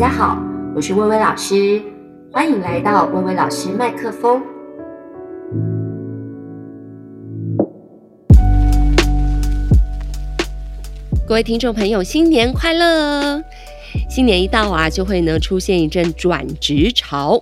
大家好，我是薇薇老师，欢迎来到薇薇老师麦克风。各位听众朋友，新年快乐！新年一到啊，就会呢出现一阵转职潮。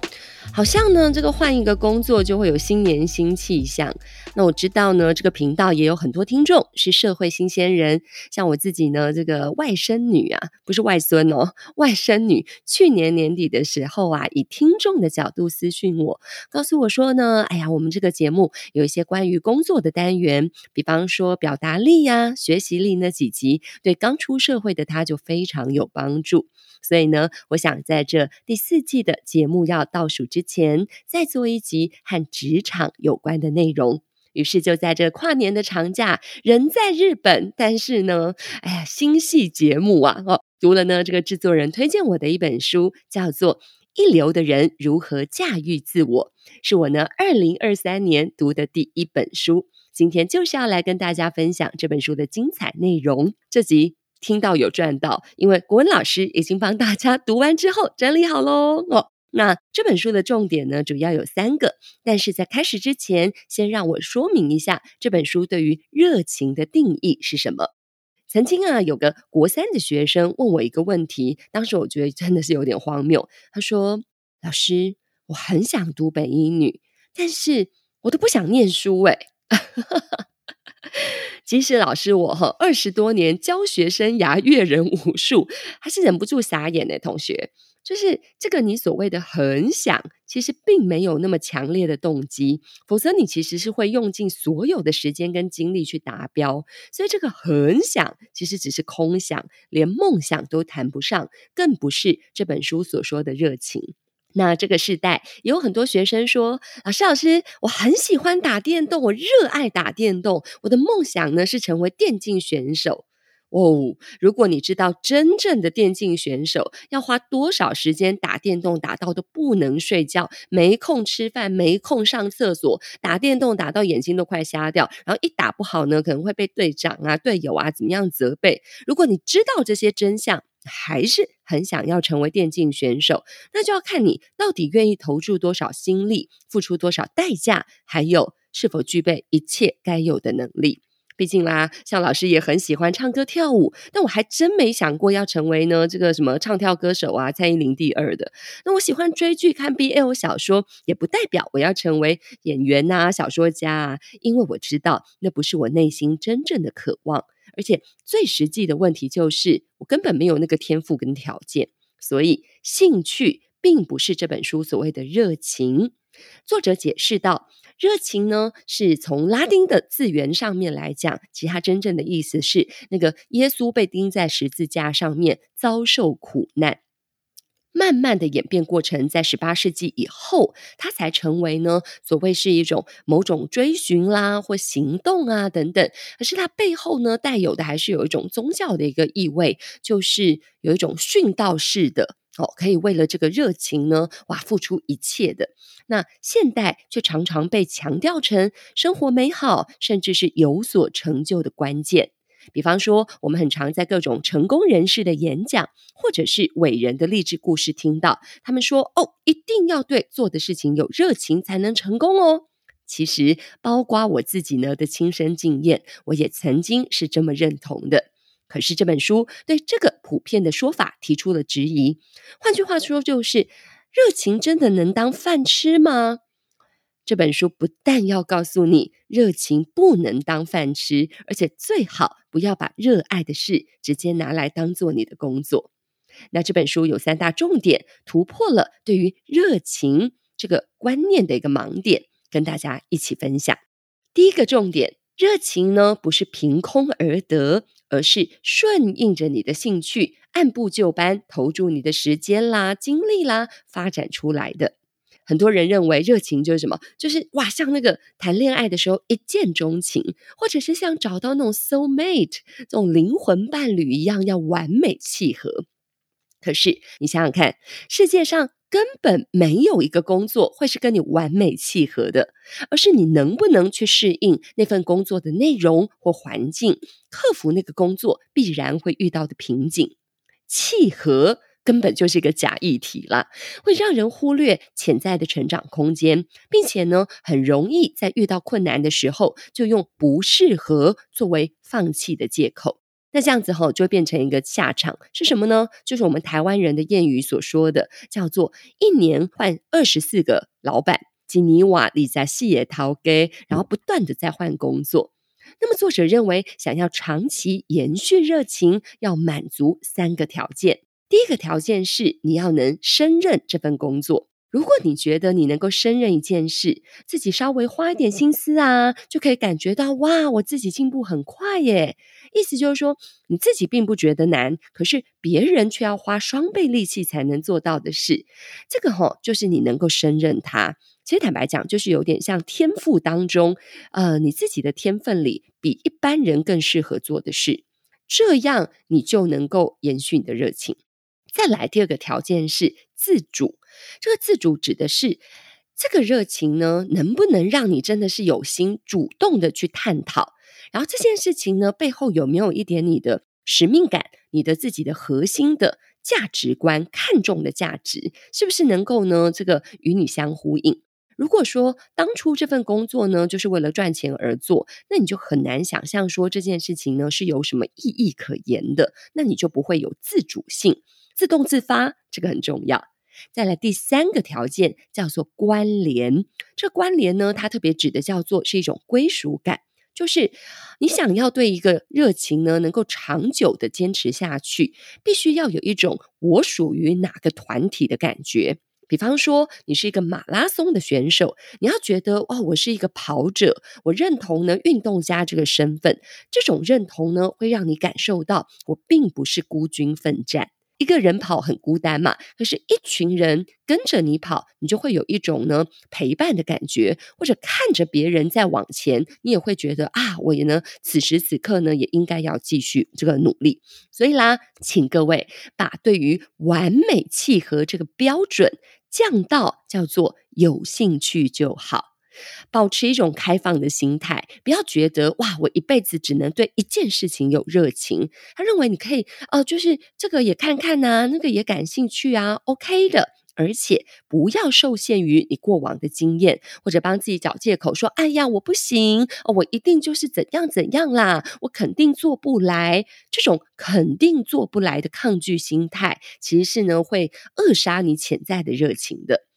好像呢，这个换一个工作就会有新年新气象。那我知道呢，这个频道也有很多听众是社会新鲜人，像我自己呢，这个外甥女啊，不是外孙哦，外甥女，去年年底的时候啊，以听众的角度私讯我，告诉我说呢，哎呀，我们这个节目有一些关于工作的单元，比方说表达力呀、学习力那几集，对刚出社会的她就非常有帮助。所以呢，我想在这第四季的节目要倒数之前，再做一集和职场有关的内容。于是就在这跨年的长假，人在日本，但是呢，哎呀，新戏节目啊，哦，读了呢这个制作人推荐我的一本书，叫做《一流的人如何驾驭自我》，是我呢二零二三年读的第一本书。今天就是要来跟大家分享这本书的精彩内容。这集。听到有赚到，因为国文老师已经帮大家读完之后整理好喽。哦，那这本书的重点呢，主要有三个。但是在开始之前，先让我说明一下这本书对于热情的定义是什么。曾经啊，有个国三的学生问我一个问题，当时我觉得真的是有点荒谬。他说：“老师，我很想读北一女，但是我都不想念书。”哎。即使老师我哈二十多年教学生涯阅人无数，还是忍不住傻眼的同学，就是这个你所谓的很想，其实并没有那么强烈的动机，否则你其实是会用尽所有的时间跟精力去达标。所以这个很想，其实只是空想，连梦想都谈不上，更不是这本书所说的热情。那这个时代也有很多学生说：“老师，老师，我很喜欢打电动，我热爱打电动，我的梦想呢是成为电竞选手。”哦，如果你知道真正的电竞选手要花多少时间打电动，打到都不能睡觉，没空吃饭，没空上厕所，打电动打到眼睛都快瞎掉，然后一打不好呢，可能会被队长啊、队友啊怎么样责备。如果你知道这些真相，还是很想要成为电竞选手，那就要看你到底愿意投注多少心力，付出多少代价，还有是否具备一切该有的能力。毕竟啦，像老师也很喜欢唱歌跳舞，但我还真没想过要成为呢这个什么唱跳歌手啊，蔡依林第二的。那我喜欢追剧、看 BL 小说，也不代表我要成为演员呐、小说家啊，因为我知道那不是我内心真正的渴望。而且最实际的问题就是，我根本没有那个天赋跟条件，所以兴趣并不是这本书所谓的热情。作者解释道，热情呢是从拉丁的字源上面来讲，其实它真正的意思是那个耶稣被钉在十字架上面遭受苦难。慢慢的演变过程，在十八世纪以后，它才成为呢所谓是一种某种追寻啦或行动啊等等。可是它背后呢带有的还是有一种宗教的一个意味，就是有一种殉道式的哦，可以为了这个热情呢哇付出一切的。那现代却常常被强调成生活美好，甚至是有所成就的关键。比方说，我们很常在各种成功人士的演讲，或者是伟人的励志故事听到，他们说：“哦，一定要对做的事情有热情才能成功哦。”其实，包括我自己呢的亲身经验，我也曾经是这么认同的。可是这本书对这个普遍的说法提出了质疑。换句话说，就是热情真的能当饭吃吗？这本书不但要告诉你热情不能当饭吃，而且最好不要把热爱的事直接拿来当做你的工作。那这本书有三大重点，突破了对于热情这个观念的一个盲点，跟大家一起分享。第一个重点，热情呢不是凭空而得，而是顺应着你的兴趣，按部就班投注你的时间啦、精力啦，发展出来的。很多人认为热情就是什么？就是哇，像那个谈恋爱的时候一见钟情，或者是像找到那种 soul mate 这种灵魂伴侣一样，要完美契合。可是你想想看，世界上根本没有一个工作会是跟你完美契合的，而是你能不能去适应那份工作的内容或环境，克服那个工作必然会遇到的瓶颈。契合。根本就是一个假议题啦，会让人忽略潜在的成长空间，并且呢，很容易在遇到困难的时候，就用不适合作为放弃的借口。那这样子吼，就会变成一个下场是什么呢？就是我们台湾人的谚语所说的，叫做“一年换二十四个老板”，吉尼瓦里在细野陶给，然后不断的在换工作。那么作者认为，想要长期延续热情，要满足三个条件。第一个条件是你要能胜任这份工作。如果你觉得你能够胜任一件事，自己稍微花一点心思啊，就可以感觉到哇，我自己进步很快耶。意思就是说，你自己并不觉得难，可是别人却要花双倍力气才能做到的事，这个吼就是你能够胜任它。其实坦白讲，就是有点像天赋当中，呃，你自己的天分里比一般人更适合做的事，这样你就能够延续你的热情。再来第二个条件是自主，这个自主指的是这个热情呢，能不能让你真的是有心主动的去探讨。然后这件事情呢，背后有没有一点你的使命感，你的自己的核心的价值观，看重的价值，是不是能够呢，这个与你相呼应？如果说当初这份工作呢，就是为了赚钱而做，那你就很难想象说这件事情呢是有什么意义可言的，那你就不会有自主性，自动自发，这个很重要。再来第三个条件叫做关联，这关联呢，它特别指的叫做是一种归属感。就是你想要对一个热情呢，能够长久的坚持下去，必须要有一种我属于哪个团体的感觉。比方说，你是一个马拉松的选手，你要觉得哦，我是一个跑者，我认同呢运动家这个身份。这种认同呢，会让你感受到我并不是孤军奋战。一个人跑很孤单嘛，可是，一群人跟着你跑，你就会有一种呢陪伴的感觉，或者看着别人在往前，你也会觉得啊，我也呢，此时此刻呢，也应该要继续这个努力。所以啦，请各位把对于完美契合这个标准降到叫做有兴趣就好。保持一种开放的心态，不要觉得哇，我一辈子只能对一件事情有热情。他认为你可以哦、呃，就是这个也看看呐、那个也感兴趣啊，OK 的。而且不要受限于你过往的经验，或者帮自己找借口说，哎呀，我不行哦，我一定就是怎样怎样啦，我肯定做不来。这种肯定做不来的抗拒心态，其实是呢会扼杀你潜在的热情的。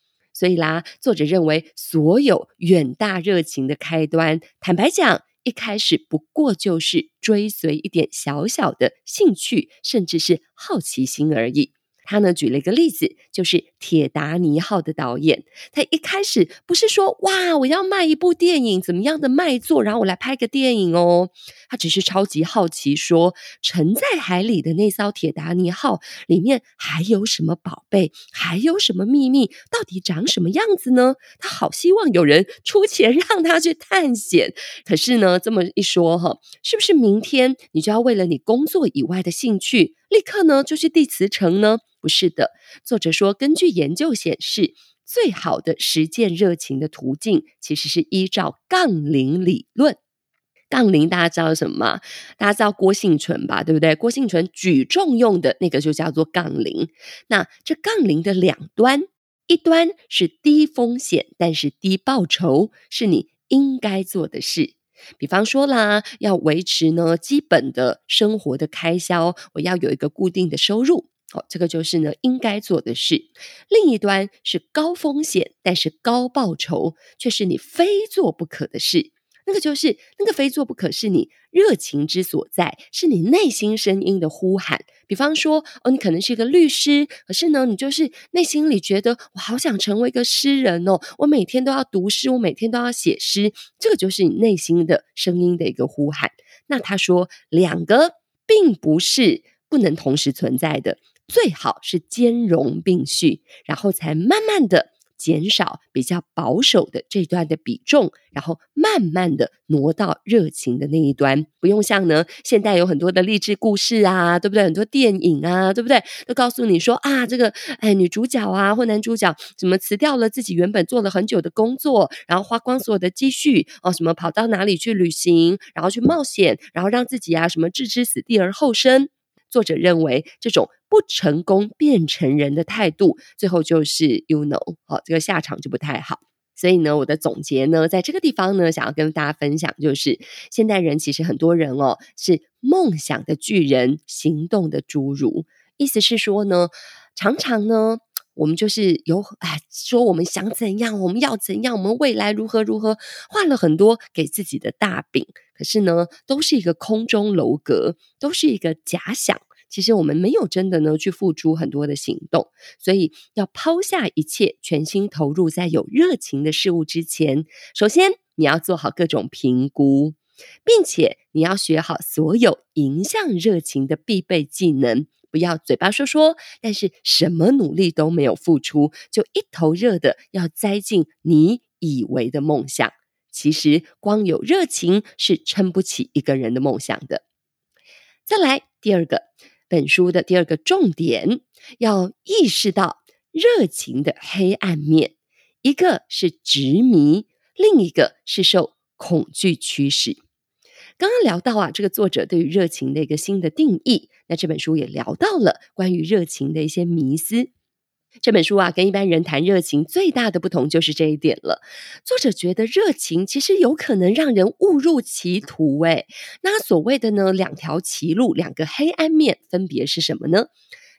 所以啦，作者认为，所有远大热情的开端，坦白讲，一开始不过就是追随一点小小的兴趣，甚至是好奇心而已。他呢举了一个例子，就是《铁达尼号》的导演，他一开始不是说哇，我要卖一部电影，怎么样的卖座，然后我来拍个电影哦。他只是超级好奇说，沉在海里的那艘铁达尼号里面还有什么宝贝，还有什么秘密，到底长什么样子呢？他好希望有人出钱 让他去探险。可是呢，这么一说哈，是不是明天你就要为了你工作以外的兴趣，立刻呢就去递辞呈呢？不是的，作者说，根据研究显示，最好的实践热情的途径，其实是依照杠铃理论。杠铃大家知道什么吗？大家知道郭婞淳吧？对不对？郭婞淳举重用的那个就叫做杠铃。那这杠铃的两端，一端是低风险但是低报酬，是你应该做的事。比方说啦，要维持呢基本的生活的开销，我要有一个固定的收入。哦，这个就是呢应该做的事。另一端是高风险，但是高报酬，却是你非做不可的事。那个就是那个非做不可，是你热情之所在，是你内心声音的呼喊。比方说，哦，你可能是一个律师，可是呢，你就是内心里觉得我好想成为一个诗人哦，我每天都要读诗，我每天都要写诗。这个就是你内心的声音的一个呼喊。那他说，两个并不是不能同时存在的。最好是兼容并蓄，然后才慢慢的减少比较保守的这段的比重，然后慢慢的挪到热情的那一端。不用像呢，现在有很多的励志故事啊，对不对？很多电影啊，对不对？都告诉你说啊，这个哎，女主角啊或男主角怎么辞掉了自己原本做了很久的工作，然后花光所有的积蓄哦，什么跑到哪里去旅行，然后去冒险，然后让自己啊什么置之死地而后生。作者认为这种不成功便成人的态度，最后就是 you know，好，这个下场就不太好。所以呢，我的总结呢，在这个地方呢，想要跟大家分享，就是现代人其实很多人哦，是梦想的巨人，行动的侏儒。意思是说呢，常常呢，我们就是有哎，说我们想怎样，我们要怎样，我们未来如何如何，画了很多给自己的大饼，可是呢，都是一个空中楼阁，都是一个假想。其实我们没有真的呢去付诸很多的行动，所以要抛下一切，全心投入在有热情的事物之前。首先，你要做好各种评估，并且你要学好所有迎向热情的必备技能。不要嘴巴说说，但是什么努力都没有付出，就一头热的要栽进你以为的梦想。其实，光有热情是撑不起一个人的梦想的。再来，第二个。本书的第二个重点，要意识到热情的黑暗面，一个是执迷，另一个是受恐惧驱使。刚刚聊到啊，这个作者对于热情的一个新的定义，那这本书也聊到了关于热情的一些迷思。这本书啊，跟一般人谈热情最大的不同就是这一点了。作者觉得热情其实有可能让人误入歧途。诶，那所谓的呢，两条歧路，两个黑暗面，分别是什么呢？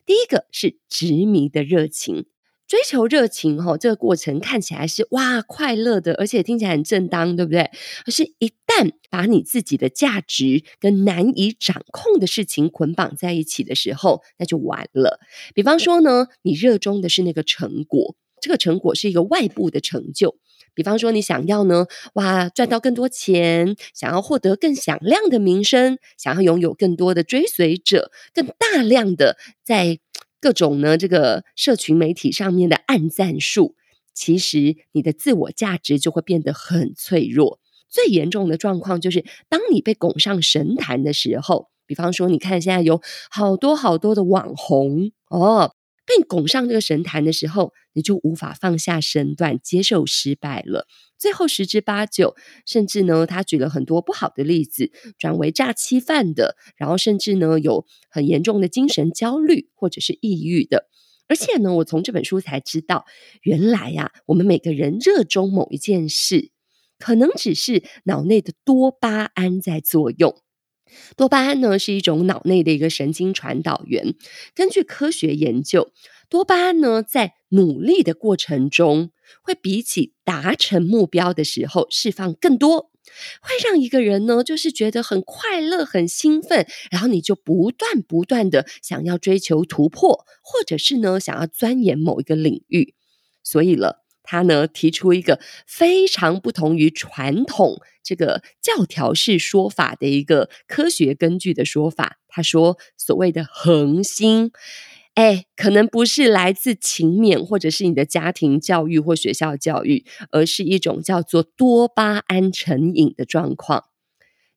第一个是执迷的热情。追求热情，哈，这个过程看起来是哇快乐的，而且听起来很正当，对不对？可是，一旦把你自己的价值跟难以掌控的事情捆绑在一起的时候，那就完了。比方说呢，你热衷的是那个成果，这个成果是一个外部的成就。比方说，你想要呢，哇，赚到更多钱，想要获得更响亮的名声，想要拥有更多的追随者，更大量的在。各种呢，这个社群媒体上面的暗赞数，其实你的自我价值就会变得很脆弱。最严重的状况就是，当你被拱上神坛的时候，比方说，你看现在有好多好多的网红哦。被拱上这个神坛的时候，你就无法放下身段，接受失败了。最后十之八九，甚至呢，他举了很多不好的例子，转为诈欺犯的，然后甚至呢，有很严重的精神焦虑或者是抑郁的。而且呢，我从这本书才知道，原来呀、啊，我们每个人热衷某一件事，可能只是脑内的多巴胺在作用。多巴胺呢，是一种脑内的一个神经传导源。根据科学研究，多巴胺呢，在努力的过程中，会比起达成目标的时候释放更多，会让一个人呢，就是觉得很快乐、很兴奋，然后你就不断不断的想要追求突破，或者是呢，想要钻研某一个领域。所以了。他呢，提出一个非常不同于传统这个教条式说法的一个科学根据的说法。他说，所谓的恒心，哎，可能不是来自勤勉或者是你的家庭教育或学校教育，而是一种叫做多巴胺成瘾的状况。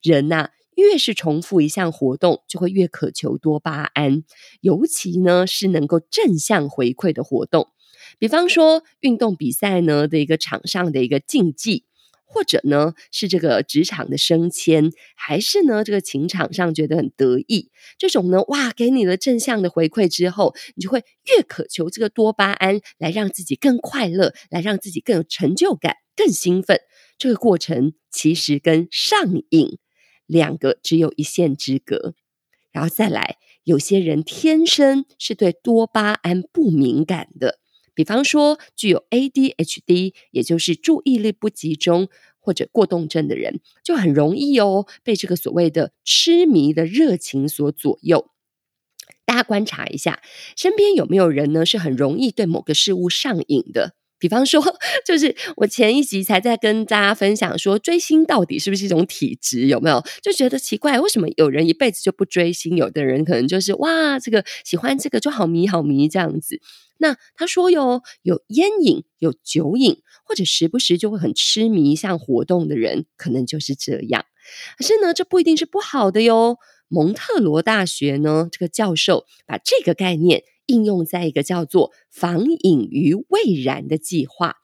人呐，越是重复一项活动，就会越渴求多巴胺，尤其呢是能够正向回馈的活动。比方说，运动比赛呢的一个场上的一个竞技，或者呢是这个职场的升迁，还是呢这个情场上觉得很得意，这种呢哇，给你了正向的回馈之后，你就会越渴求这个多巴胺，来让自己更快乐，来让自己更有成就感、更兴奋。这个过程其实跟上瘾两个只有一线之隔。然后再来，有些人天生是对多巴胺不敏感的。比方说，具有 ADHD，也就是注意力不集中或者过动症的人，就很容易哦被这个所谓的痴迷的热情所左右。大家观察一下，身边有没有人呢是很容易对某个事物上瘾的？比方说，就是我前一集才在跟大家分享说，追星到底是不是一种体质？有没有就觉得奇怪，为什么有人一辈子就不追星？有的人可能就是哇，这个喜欢这个就好迷好迷这样子。那他说哟，有烟瘾、有酒瘾，或者时不时就会很痴迷一项活动的人，可能就是这样。可是呢，这不一定是不好的哟。蒙特罗大学呢，这个教授把这个概念应用在一个叫做“防隐于未然”的计划，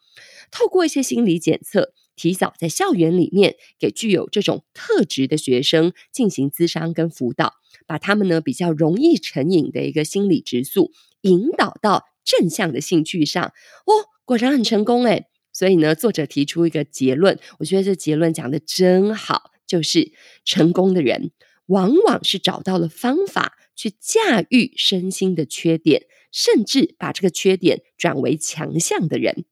透过一些心理检测，提早在校园里面给具有这种特质的学生进行咨商跟辅导，把他们呢比较容易成瘾的一个心理质素引导到正向的兴趣上。哦，果然很成功诶。所以呢，作者提出一个结论，我觉得这结论讲得真好，就是成功的人往往是找到了方法去驾驭身心的缺点，甚至把这个缺点转为强项的人。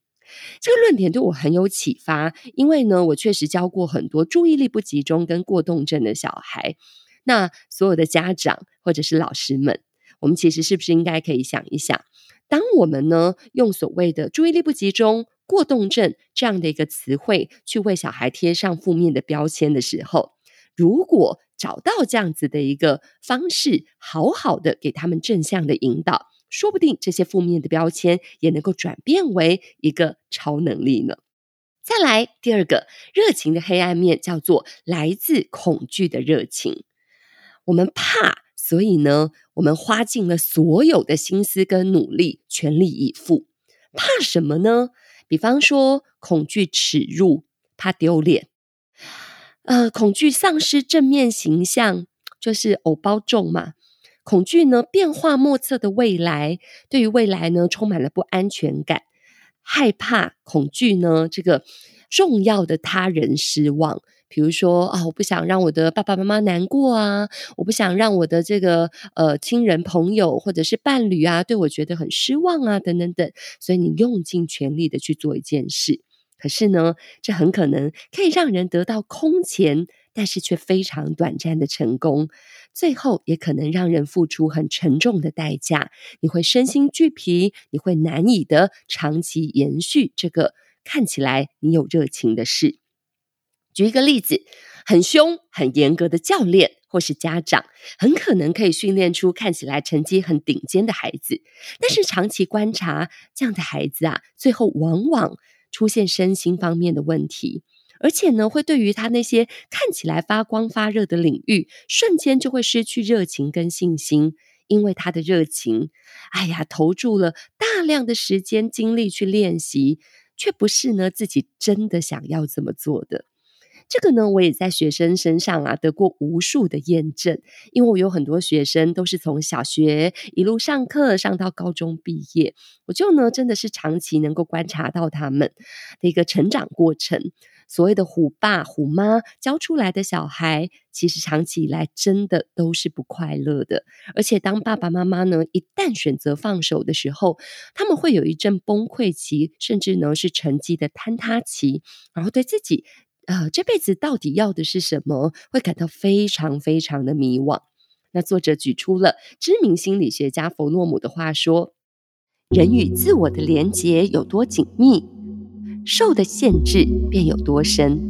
这个论点对我很有启发，因为呢，我确实教过很多注意力不集中跟过动症的小孩。那所有的家长或者是老师们，我们其实是不是应该可以想一想，当我们呢用所谓的注意力不集中、过动症这样的一个词汇去为小孩贴上负面的标签的时候，如果找到这样子的一个方式，好好的给他们正向的引导。说不定这些负面的标签也能够转变为一个超能力呢。再来，第二个热情的黑暗面叫做来自恐惧的热情。我们怕，所以呢，我们花尽了所有的心思跟努力，全力以赴。怕什么呢？比方说，恐惧耻辱，怕丢脸，呃，恐惧丧失正面形象，就是偶包重嘛。恐惧呢，变化莫测的未来，对于未来呢，充满了不安全感，害怕、恐惧呢，这个重要的他人失望，比如说啊，我不想让我的爸爸妈妈难过啊，我不想让我的这个呃亲人朋友或者是伴侣啊，对我觉得很失望啊，等等等，所以你用尽全力的去做一件事，可是呢，这很可能可以让人得到空前，但是却非常短暂的成功。最后也可能让人付出很沉重的代价，你会身心俱疲，你会难以的长期延续这个看起来你有热情的事。举一个例子，很凶、很严格的教练或是家长，很可能可以训练出看起来成绩很顶尖的孩子，但是长期观察这样的孩子啊，最后往往出现身心方面的问题。而且呢，会对于他那些看起来发光发热的领域，瞬间就会失去热情跟信心，因为他的热情，哎呀，投注了大量的时间精力去练习，却不是呢自己真的想要这么做的。这个呢，我也在学生身上啊得过无数的验证，因为我有很多学生都是从小学一路上课上到高中毕业，我就呢真的是长期能够观察到他们的一个成长过程。所谓的虎爸虎妈教出来的小孩，其实长期以来真的都是不快乐的。而且当爸爸妈妈呢一旦选择放手的时候，他们会有一阵崩溃期，甚至呢是成绩的坍塌期，然后对自己。呃，这辈子到底要的是什么？会感到非常非常的迷惘。那作者举出了知名心理学家弗洛姆的话说：“人与自我的连结有多紧密，受的限制便有多深。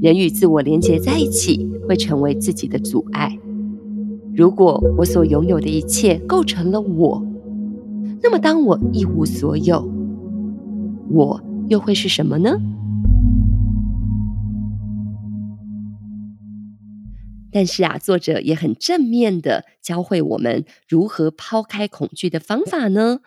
人与自我连结在一起，会成为自己的阻碍。如果我所拥有的一切构成了我，那么当我一无所有，我又会是什么呢？”但是啊，作者也很正面的教会我们如何抛开恐惧的方法呢？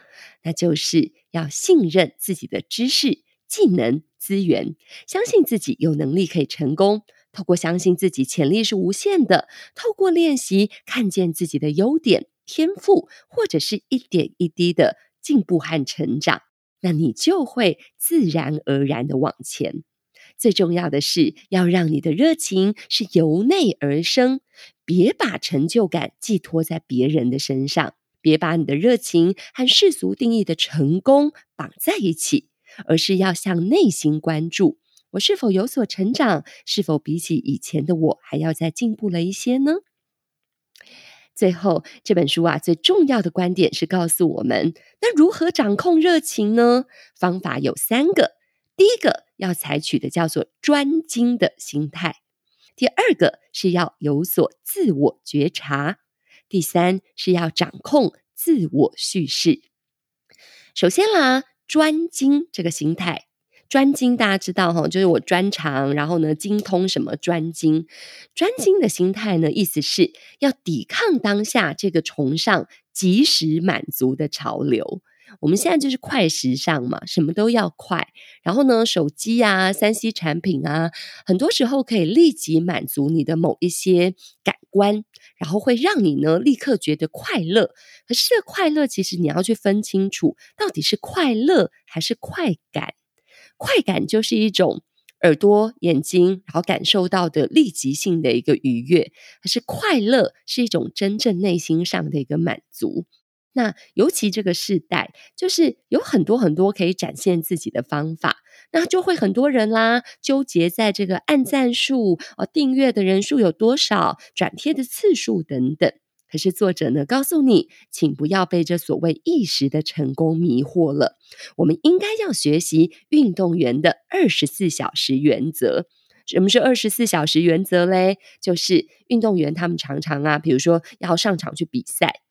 那就是要信任自己的知识、技能、资源，相信自己有能力可以成功。透过相信自己潜力是无限的，透过练习看见自己的优点、天赋，或者是一点一滴的进步和成长，那你就会自然而然的往前。最重要的是，要让你的热情是由内而生，别把成就感寄托在别人的身上，别把你的热情和世俗定义的成功绑在一起，而是要向内心关注：我是否有所成长？是否比起以前的我还要再进步了一些呢？最后，这本书啊，最重要的观点是告诉我们：那如何掌控热情呢？方法有三个。第一个要采取的叫做专精的心态，第二个是要有所自我觉察，第三是要掌控自我叙事。首先啦，专精这个心态，专精大家知道哈，就是我专长，然后呢精通什么专精。专精的心态呢，意思是要抵抗当下这个崇尚即时满足的潮流。我们现在就是快时尚嘛，什么都要快。然后呢，手机啊、三 C 产品啊，很多时候可以立即满足你的某一些感官，然后会让你呢立刻觉得快乐。可是快乐其实你要去分清楚，到底是快乐还是快感？快感就是一种耳朵、眼睛然后感受到的立即性的一个愉悦，可是快乐是一种真正内心上的一个满足。那尤其这个世代，就是有很多很多可以展现自己的方法，那就会很多人啦，纠结在这个按赞数、哦订阅的人数有多少、转贴的次数等等。可是作者呢，告诉你，请不要被这所谓一时的成功迷惑了。我们应该要学习运动员的二十四小时原则。什么是二十四小时原则嘞？就是运动员他们常常啊，比如说要上场去比赛。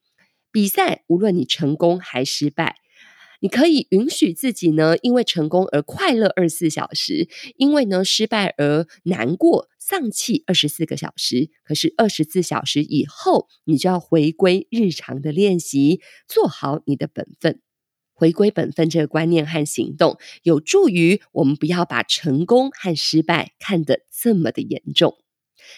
比赛，无论你成功还失败，你可以允许自己呢，因为成功而快乐二十四小时，因为呢失败而难过丧气二十四个小时。可是二十四小时以后，你就要回归日常的练习，做好你的本分。回归本分这个观念和行动，有助于我们不要把成功和失败看得这么的严重。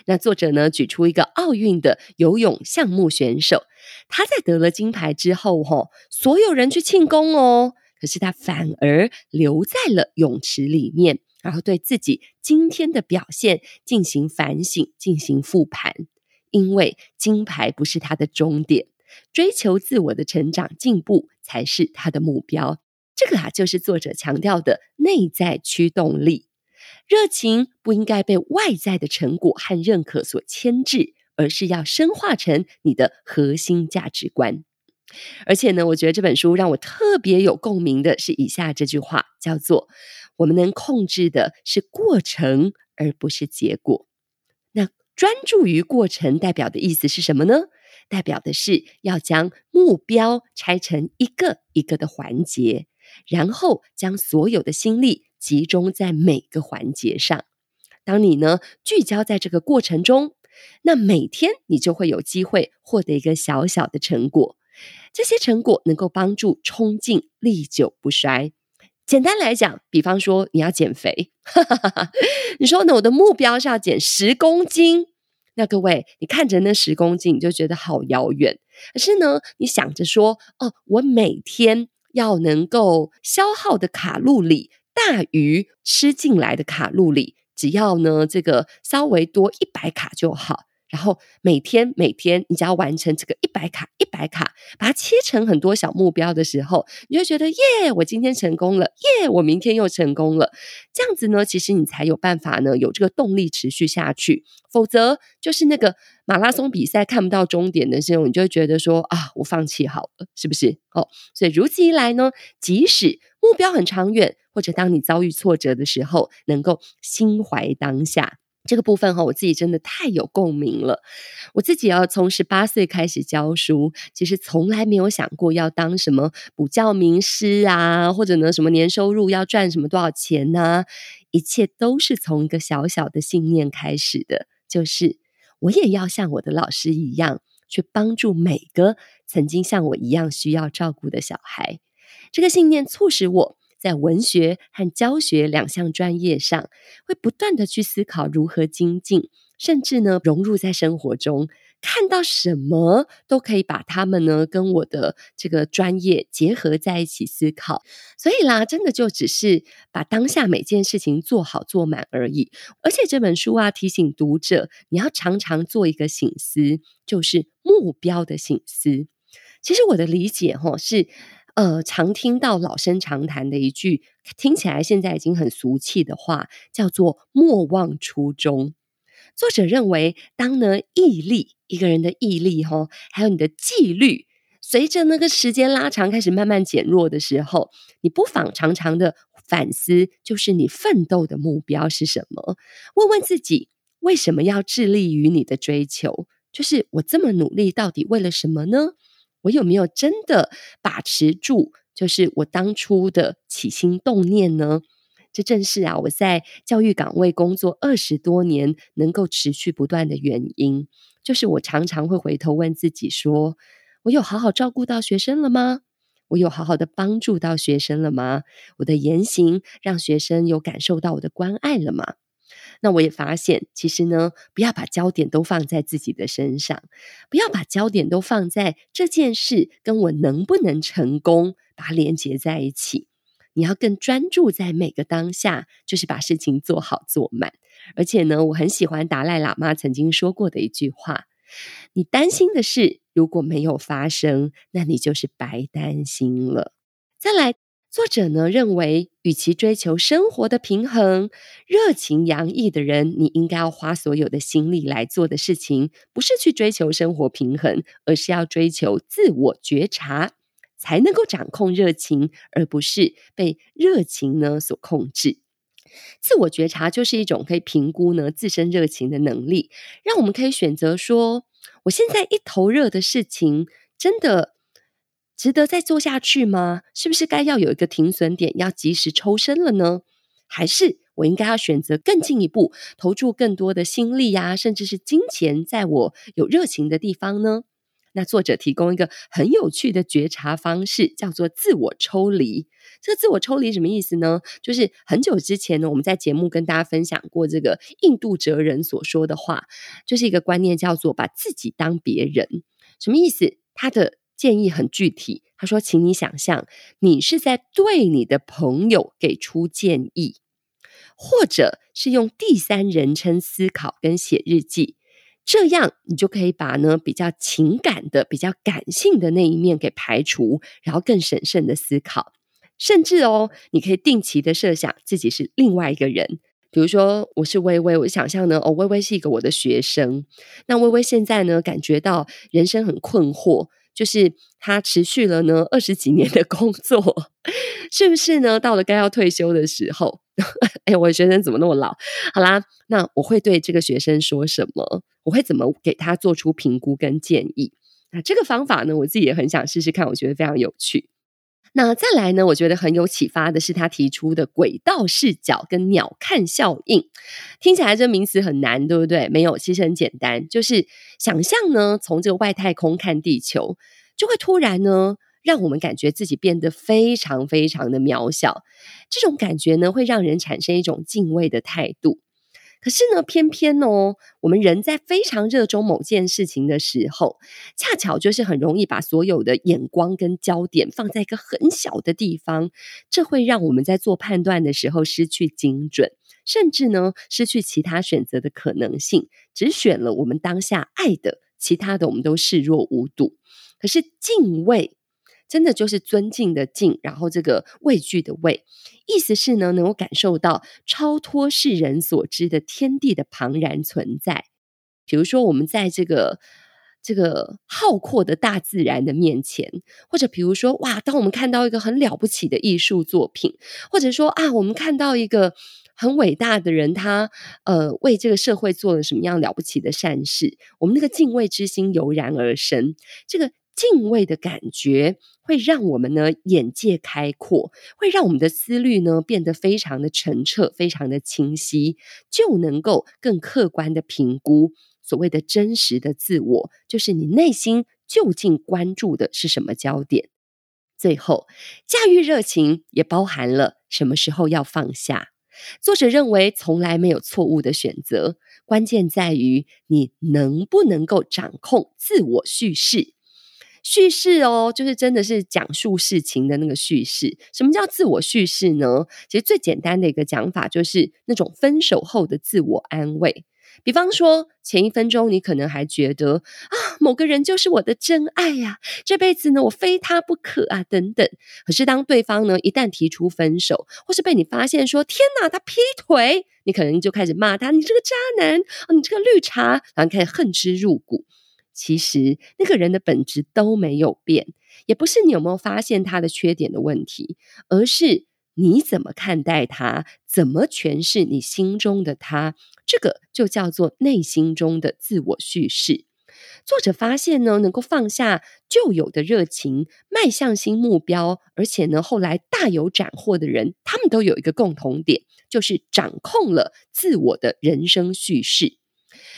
那作者呢，举出一个奥运的游泳项目选手，他在得了金牌之后，吼，所有人去庆功哦，可是他反而留在了泳池里面，然后对自己今天的表现进行反省、进行复盘，因为金牌不是他的终点，追求自我的成长进步才是他的目标。这个啊，就是作者强调的内在驱动力。热情不应该被外在的成果和认可所牵制，而是要深化成你的核心价值观。而且呢，我觉得这本书让我特别有共鸣的是以下这句话，叫做“我们能控制的是过程，而不是结果”。那专注于过程代表的意思是什么呢？代表的是要将目标拆成一个一个的环节，然后将所有的心力。集中在每个环节上。当你呢聚焦在这个过程中，那每天你就会有机会获得一个小小的成果。这些成果能够帮助冲劲历久不衰。简单来讲，比方说你要减肥，哈哈哈你说呢，我的目标是要减十公斤。那各位，你看着那十公斤，你就觉得好遥远。可是呢，你想着说，哦，我每天要能够消耗的卡路里。大于吃进来的卡路里，只要呢这个稍微多一百卡就好。然后每天每天，你只要完成这个一百卡一百卡，把它切成很多小目标的时候，你就觉得耶，我今天成功了，耶，我明天又成功了。这样子呢，其实你才有办法呢，有这个动力持续下去。否则，就是那个马拉松比赛看不到终点的时候，你就会觉得说啊，我放弃好了，是不是？哦，所以如此一来呢，即使目标很长远，或者当你遭遇挫折的时候，能够心怀当下。这个部分哈，我自己真的太有共鸣了。我自己要从十八岁开始教书，其实从来没有想过要当什么补教名师啊，或者呢什么年收入要赚什么多少钱呢、一切都是从一个小小的信念开始的，就是我也要像我的老师一样，去帮助每个曾经像我一样需要照顾的小孩。这个信念促使我。在文学和教学两项专业上，会不断的去思考如何精进，甚至呢融入在生活中，看到什么都可以把他们呢跟我的这个专业结合在一起思考。所以啦，真的就只是把当下每件事情做好做满而已。而且这本书啊提醒读者，你要常常做一个醒思，就是目标的醒思。其实我的理解齁是。呃，常听到老生常谈的一句，听起来现在已经很俗气的话，叫做“莫忘初衷”。作者认为，当呢毅力，一个人的毅力哈，还有你的纪律，随着那个时间拉长，开始慢慢减弱的时候，你不妨常常的反思，就是你奋斗的目标是什么？问问自己，为什么要致力于你的追求？就是我这么努力，到底为了什么呢？我有没有真的把持住，就是我当初的起心动念呢？这正是啊，我在教育岗位工作二十多年，能够持续不断的原因。就是我常常会回头问自己说：我有好好照顾到学生了吗？我有好好的帮助到学生了吗？我的言行让学生有感受到我的关爱了吗？那我也发现，其实呢，不要把焦点都放在自己的身上，不要把焦点都放在这件事跟我能不能成功，把它连接在一起。你要更专注在每个当下，就是把事情做好做满。而且呢，我很喜欢达赖喇嘛曾经说过的一句话：你担心的事如果没有发生，那你就是白担心了。再来。作者呢认为，与其追求生活的平衡，热情洋溢的人，你应该要花所有的心力来做的事情，不是去追求生活平衡，而是要追求自我觉察，才能够掌控热情，而不是被热情呢所控制。自我觉察就是一种可以评估呢自身热情的能力，让我们可以选择说，我现在一头热的事情，真的。值得再做下去吗？是不是该要有一个停损点，要及时抽身了呢？还是我应该要选择更进一步，投注更多的心力呀、甚至是金钱，在我有热情的地方呢？那作者提供一个很有趣的觉察方式，叫做自我抽离。这个自我抽离什么意思呢？就是很久之前呢，我们在节目跟大家分享过这个印度哲人所说的话，就是一个观念，叫做把自己当别人。什么意思？他的建议很具体，他说：“请你想象，你是在对你的朋友给出建议，或者是用第三人称思考跟写日记，这样你就可以把呢比较情感的、比较感性的那一面给排除，然后更审慎的思考。甚至哦，你可以定期的设想自己是另外一个人，比如说我是薇薇，我想象呢，哦，薇薇是一个我的学生，那薇薇现在呢感觉到人生很困惑。”就是他持续了呢二十几年的工作，是不是呢？到了该要退休的时候，哎，我的学生怎么那么老？好啦，那我会对这个学生说什么？我会怎么给他做出评估跟建议？那这个方法呢，我自己也很想试试看，我觉得非常有趣。那再来呢，我觉得很有启发的是他提出的轨道视角跟鸟瞰效应，听起来这名词很难，对不对？没有，其实很简单，就是想象呢，从这个外太空看地球，就会突然呢，让我们感觉自己变得非常非常的渺小。这种感觉呢，会让人产生一种敬畏的态度。可是呢，偏偏哦，我们人在非常热衷某件事情的时候，恰巧就是很容易把所有的眼光跟焦点放在一个很小的地方，这会让我们在做判断的时候失去精准，甚至呢，失去其他选择的可能性，只选了我们当下爱的，其他的我们都视若无睹。可是敬畏。真的就是尊敬的敬，然后这个畏惧的畏，意思是呢，能够感受到超脱世人所知的天地的庞然存在。比如说，我们在这个这个浩阔的大自然的面前，或者比如说，哇，当我们看到一个很了不起的艺术作品，或者说啊，我们看到一个很伟大的人，他呃为这个社会做了什么样了不起的善事，我们那个敬畏之心油然而生。这个。敬畏的感觉会让我们呢眼界开阔，会让我们的思虑呢变得非常的澄澈，非常的清晰，就能够更客观的评估所谓的真实的自我，就是你内心究竟关注的是什么焦点。最后，驾驭热情也包含了什么时候要放下。作者认为从来没有错误的选择，关键在于你能不能够掌控自我叙事。叙事哦，就是真的是讲述事情的那个叙事。什么叫自我叙事呢？其实最简单的一个讲法就是那种分手后的自我安慰。比方说，前一分钟你可能还觉得啊，某个人就是我的真爱呀，这辈子呢我非他不可啊，等等。可是当对方呢一旦提出分手，或是被你发现说天哪，他劈腿，你可能就开始骂他，你这个渣男，你这个绿茶，然后开始恨之入骨。其实那个人的本质都没有变，也不是你有没有发现他的缺点的问题，而是你怎么看待他，怎么诠释你心中的他，这个就叫做内心中的自我叙事。作者发现呢，能够放下旧有的热情，迈向新目标，而且呢，后来大有斩获的人，他们都有一个共同点，就是掌控了自我的人生叙事。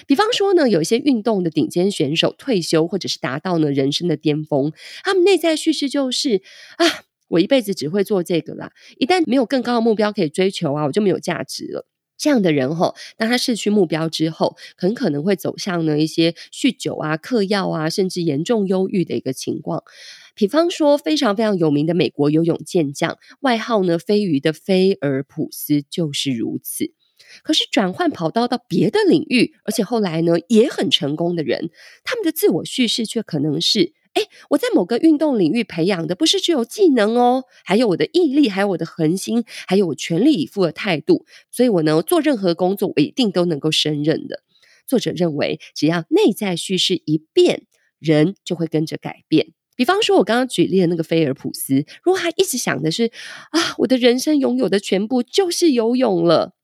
比方说呢，有一些运动的顶尖选手退休，或者是达到呢人生的巅峰，他们内在叙事就是啊，我一辈子只会做这个啦，一旦没有更高的目标可以追求啊，我就没有价值了。这样的人吼，当他失去目标之后，很可能会走向呢一些酗酒啊、嗑药啊，甚至严重忧郁的一个情况。比方说，非常非常有名的美国游泳健将，外号呢“飞鱼”的菲尔普斯就是如此。可是转换跑道到别的领域，而且后来呢也很成功的人，他们的自我叙事却可能是。哎，我在某个运动领域培养的不是只有技能哦，还有我的毅力，还有我的恒心，还有我全力以赴的态度。所以我呢，做任何工作，我一定都能够胜任的。作者认为，只要内在叙事一变，人就会跟着改变。比方说，我刚刚举例的那个菲尔普斯，如果他一直想的是啊，我的人生拥有的全部就是游泳了，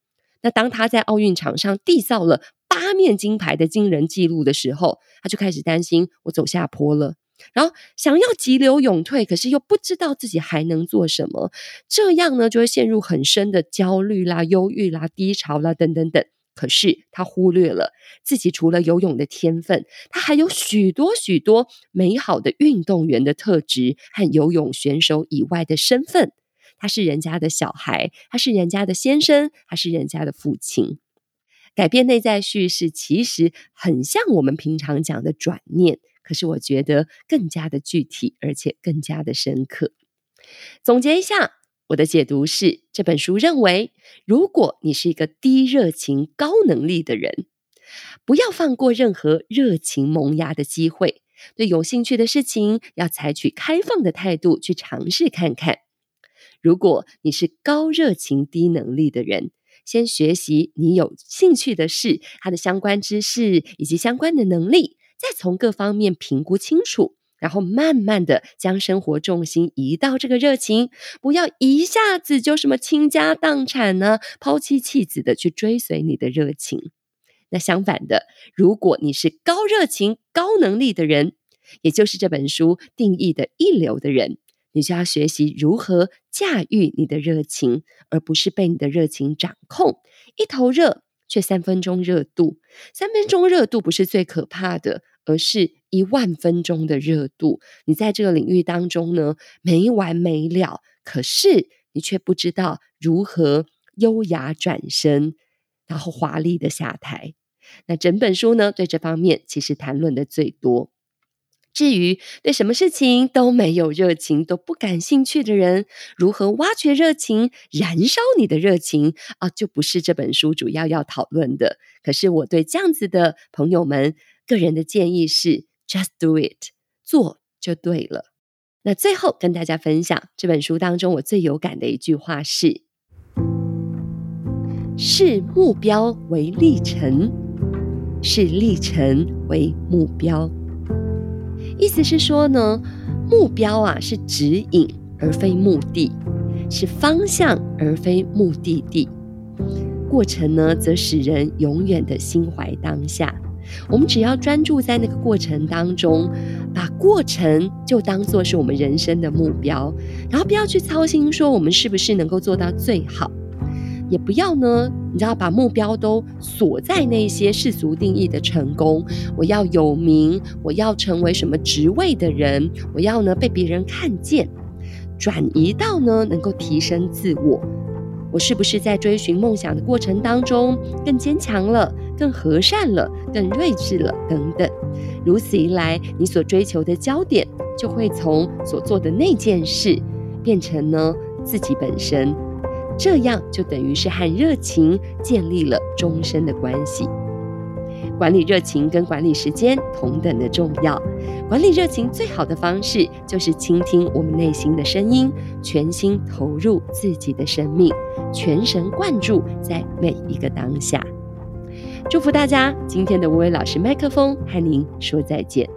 那当他在奥运场上缔造了八面金牌的惊人纪录的时候，他就开始担心我走下坡了。然后想要急流勇退，可是又不知道自己还能做什么，这样呢就会陷入很深的焦虑啦、忧郁啦、低潮啦等等等。可是他忽略了自己除了游泳的天分，他还有许多许多美好的运动员的特质和游泳选手以外的身份。他是人家的小孩，他是人家的先生，他是人家的父亲。改变内在叙事，其实很像我们平常讲的转念。可是我觉得更加的具体，而且更加的深刻。总结一下，我的解读是：这本书认为，如果你是一个低热情、高能力的人，不要放过任何热情萌芽的机会。对有兴趣的事情，要采取开放的态度去尝试看看。如果你是高热情、低能力的人，先学习你有兴趣的事，它的相关知识以及相关的能力。再从各方面评估清楚，然后慢慢的将生活重心移到这个热情，不要一下子就什么倾家荡产呢，抛妻弃子的去追随你的热情。那相反的，如果你是高热情、高能力的人，也就是这本书定义的一流的人，你就要学习如何驾驭你的热情，而不是被你的热情掌控，一头热却三分钟热度，三分钟热度不是最可怕的。而是一万分钟的热度，你在这个领域当中呢，没完没了，可是你却不知道如何优雅转身，然后华丽的下台。那整本书呢，对这方面其实谈论的最多。至于对什么事情都没有热情、都不感兴趣的人，如何挖掘热情、燃烧你的热情啊，就不是这本书主要要讨论的。可是我对这样子的朋友们。个人的建议是，just do it，做就对了。那最后跟大家分享这本书当中我最有感的一句话是：视目标为历程，视历程为目标。意思是说呢，目标啊是指引而非目的，是方向而非目的地。过程呢，则使人永远的心怀当下。我们只要专注在那个过程当中，把过程就当做是我们人生的目标，然后不要去操心说我们是不是能够做到最好，也不要呢，你知道把目标都锁在那些世俗定义的成功，我要有名，我要成为什么职位的人，我要呢被别人看见，转移到呢能够提升自我。我是不是在追寻梦想的过程当中更坚强了、更和善了、更睿智了等等？如此一来，你所追求的焦点就会从所做的那件事变成呢自己本身，这样就等于是和热情建立了终身的关系。管理热情跟管理时间同等的重要。管理热情最好的方式就是倾听我们内心的声音，全心投入自己的生命，全神贯注在每一个当下。祝福大家，今天的薇薇老师麦克风和您说再见。